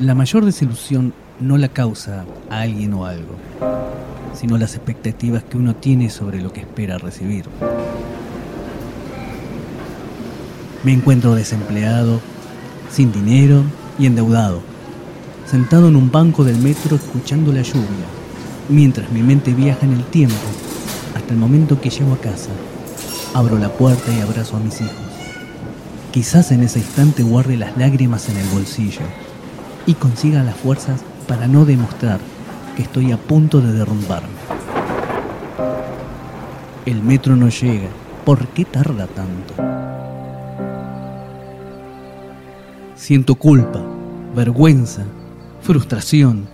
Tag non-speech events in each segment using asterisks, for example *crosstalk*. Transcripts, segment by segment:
La mayor desilusión no la causa a alguien o algo, sino las expectativas que uno tiene sobre lo que espera recibir. Me encuentro desempleado, sin dinero y endeudado, sentado en un banco del metro escuchando la lluvia, mientras mi mente viaja en el tiempo hasta el momento que llego a casa. Abro la puerta y abrazo a mis hijos. Quizás en ese instante guarde las lágrimas en el bolsillo y consiga las fuerzas para no demostrar que estoy a punto de derrumbarme. El metro no llega. ¿Por qué tarda tanto? Siento culpa, vergüenza, frustración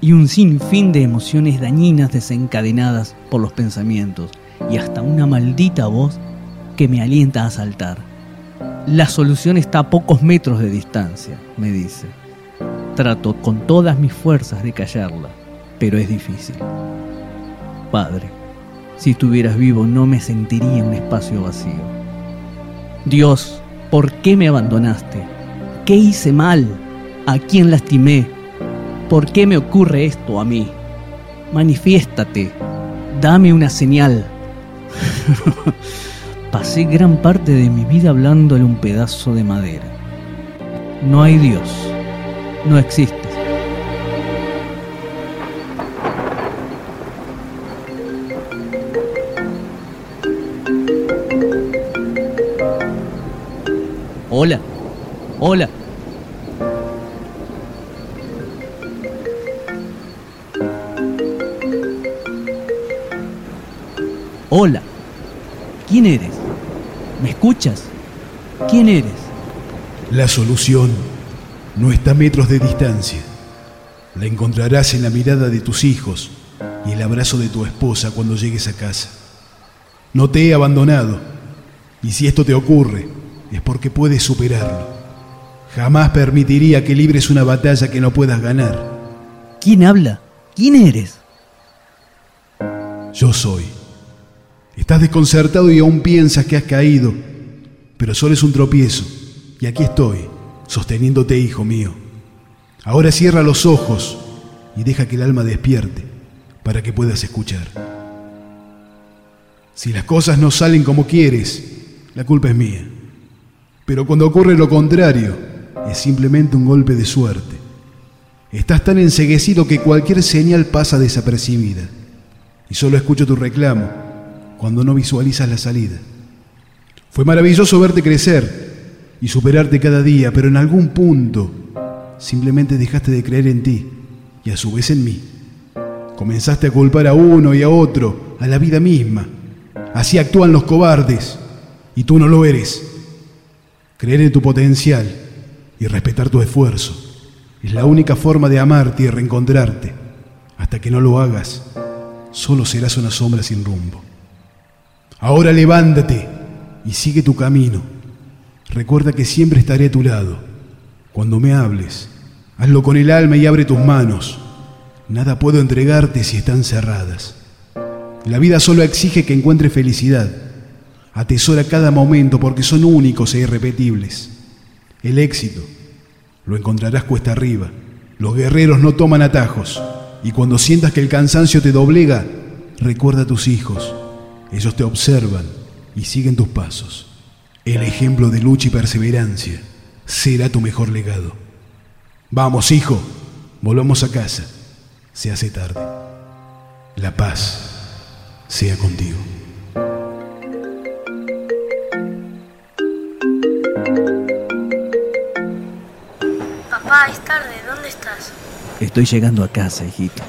y un sinfín de emociones dañinas desencadenadas por los pensamientos y hasta una maldita voz que me alienta a saltar. La solución está a pocos metros de distancia, me dice. Trato con todas mis fuerzas de callarla, pero es difícil. Padre, si estuvieras vivo no me sentiría un espacio vacío. Dios, ¿por qué me abandonaste? ¿Qué hice mal? ¿A quién lastimé? ¿Por qué me ocurre esto a mí? Manifiéstate, dame una señal. *laughs* Pasé gran parte de mi vida hablándole un pedazo de madera. No hay Dios no existes. Hola, hola. Hola, ¿quién eres? ¿Me escuchas? ¿Quién eres? La solución no está a metros de distancia. La encontrarás en la mirada de tus hijos y el abrazo de tu esposa cuando llegues a casa. No te he abandonado, y si esto te ocurre, es porque puedes superarlo. Jamás permitiría que libres una batalla que no puedas ganar. ¿Quién habla? ¿Quién eres? Yo soy. Estás desconcertado y aún piensas que has caído, pero solo es un tropiezo, y aquí estoy sosteniéndote, hijo mío. Ahora cierra los ojos y deja que el alma despierte para que puedas escuchar. Si las cosas no salen como quieres, la culpa es mía. Pero cuando ocurre lo contrario, es simplemente un golpe de suerte. Estás tan enseguecido que cualquier señal pasa desapercibida y solo escucho tu reclamo cuando no visualizas la salida. Fue maravilloso verte crecer y superarte cada día, pero en algún punto simplemente dejaste de creer en ti y a su vez en mí. Comenzaste a culpar a uno y a otro, a la vida misma. Así actúan los cobardes y tú no lo eres. Creer en tu potencial y respetar tu esfuerzo es la única forma de amarte y reencontrarte. Hasta que no lo hagas, solo serás una sombra sin rumbo. Ahora levántate y sigue tu camino Recuerda que siempre estaré a tu lado. Cuando me hables, hazlo con el alma y abre tus manos. Nada puedo entregarte si están cerradas. La vida solo exige que encuentres felicidad. Atesora cada momento porque son únicos e irrepetibles. El éxito lo encontrarás cuesta arriba. Los guerreros no toman atajos. Y cuando sientas que el cansancio te doblega, recuerda a tus hijos. Ellos te observan y siguen tus pasos. El ejemplo de lucha y perseverancia será tu mejor legado. Vamos, hijo, volvamos a casa. Se hace tarde. La paz sea contigo. Papá, es tarde, ¿dónde estás? Estoy llegando a casa, hijito.